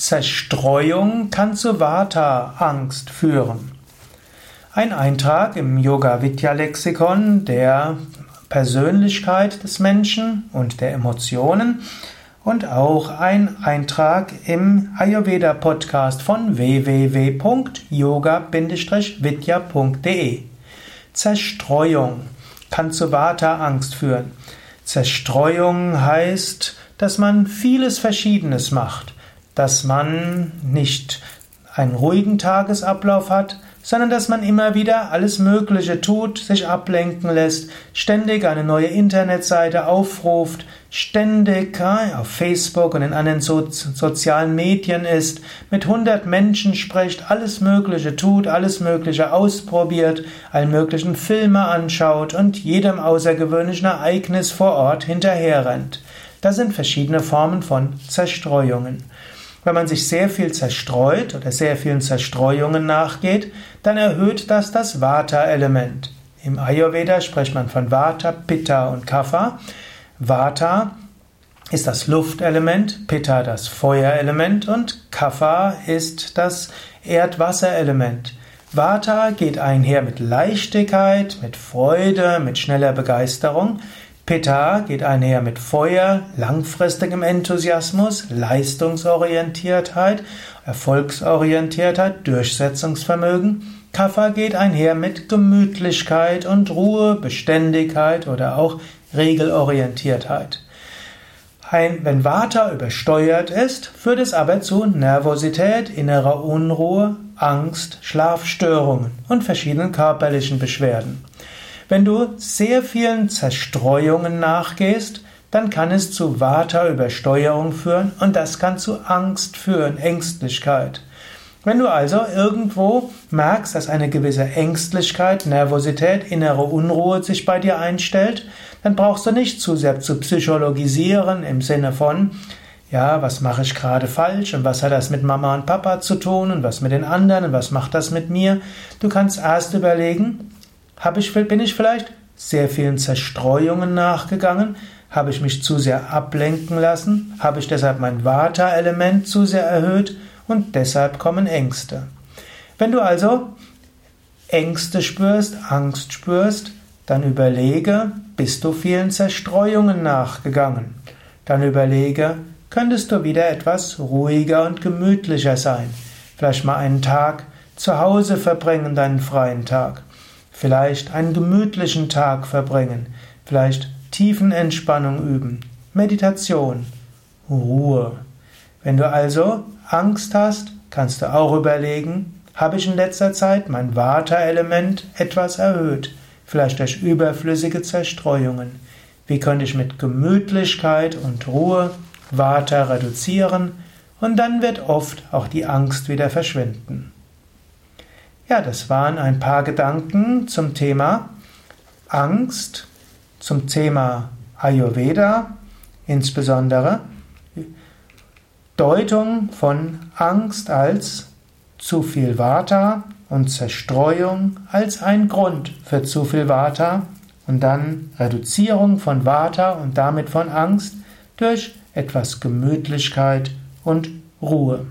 Zerstreuung kann zu Vata-Angst führen. Ein Eintrag im Yoga Vidya Lexikon der Persönlichkeit des Menschen und der Emotionen und auch ein Eintrag im Ayurveda Podcast von www.yoga-vidya.de. Zerstreuung kann zu Vata-Angst führen. Zerstreuung heißt, dass man vieles Verschiedenes macht, dass man nicht einen ruhigen Tagesablauf hat, sondern dass man immer wieder alles Mögliche tut, sich ablenken lässt, ständig eine neue Internetseite aufruft, ständig auf Facebook und in anderen so sozialen Medien ist, mit hundert Menschen spricht, alles Mögliche tut, alles Mögliche ausprobiert, allen möglichen Filme anschaut und jedem außergewöhnlichen Ereignis vor Ort hinterherrennt. Das sind verschiedene Formen von Zerstreuungen. Wenn man sich sehr viel zerstreut oder sehr vielen Zerstreuungen nachgeht, dann erhöht das das Vata-Element. Im Ayurveda spricht man von Vata, Pitta und Kapha. Vata ist das Luftelement, Pitta das Feuerelement und Kapha ist das Erdwasserelement. Vata geht einher mit Leichtigkeit, mit Freude, mit schneller Begeisterung. Pitta geht einher mit Feuer, langfristigem Enthusiasmus, Leistungsorientiertheit, Erfolgsorientiertheit, Durchsetzungsvermögen. Kapha geht einher mit Gemütlichkeit und Ruhe, Beständigkeit oder auch Regelorientiertheit. Wenn Vata übersteuert ist, führt es aber zu Nervosität, innerer Unruhe, Angst, Schlafstörungen und verschiedenen körperlichen Beschwerden. Wenn du sehr vielen Zerstreuungen nachgehst, dann kann es zu Vata-Übersteuerung führen und das kann zu Angst führen, Ängstlichkeit. Wenn du also irgendwo merkst, dass eine gewisse Ängstlichkeit, Nervosität, innere Unruhe sich bei dir einstellt, dann brauchst du nicht zu sehr zu psychologisieren im Sinne von, ja, was mache ich gerade falsch und was hat das mit Mama und Papa zu tun und was mit den anderen und was macht das mit mir. Du kannst erst überlegen, habe ich, bin ich vielleicht sehr vielen Zerstreuungen nachgegangen? Habe ich mich zu sehr ablenken lassen? Habe ich deshalb mein Vata-Element zu sehr erhöht? Und deshalb kommen Ängste. Wenn du also Ängste spürst, Angst spürst, dann überlege, bist du vielen Zerstreuungen nachgegangen? Dann überlege, könntest du wieder etwas ruhiger und gemütlicher sein? Vielleicht mal einen Tag zu Hause verbringen, deinen freien Tag vielleicht einen gemütlichen Tag verbringen, vielleicht Tiefenentspannung üben, Meditation, Ruhe. Wenn du also Angst hast, kannst du auch überlegen, habe ich in letzter Zeit mein Vata-Element etwas erhöht, vielleicht durch überflüssige Zerstreuungen. Wie könnte ich mit Gemütlichkeit und Ruhe Vata reduzieren? Und dann wird oft auch die Angst wieder verschwinden. Ja, das waren ein paar Gedanken zum Thema Angst, zum Thema Ayurveda, insbesondere Deutung von Angst als zu viel Vata und Zerstreuung als ein Grund für zu viel Vata und dann Reduzierung von Vata und damit von Angst durch etwas Gemütlichkeit und Ruhe.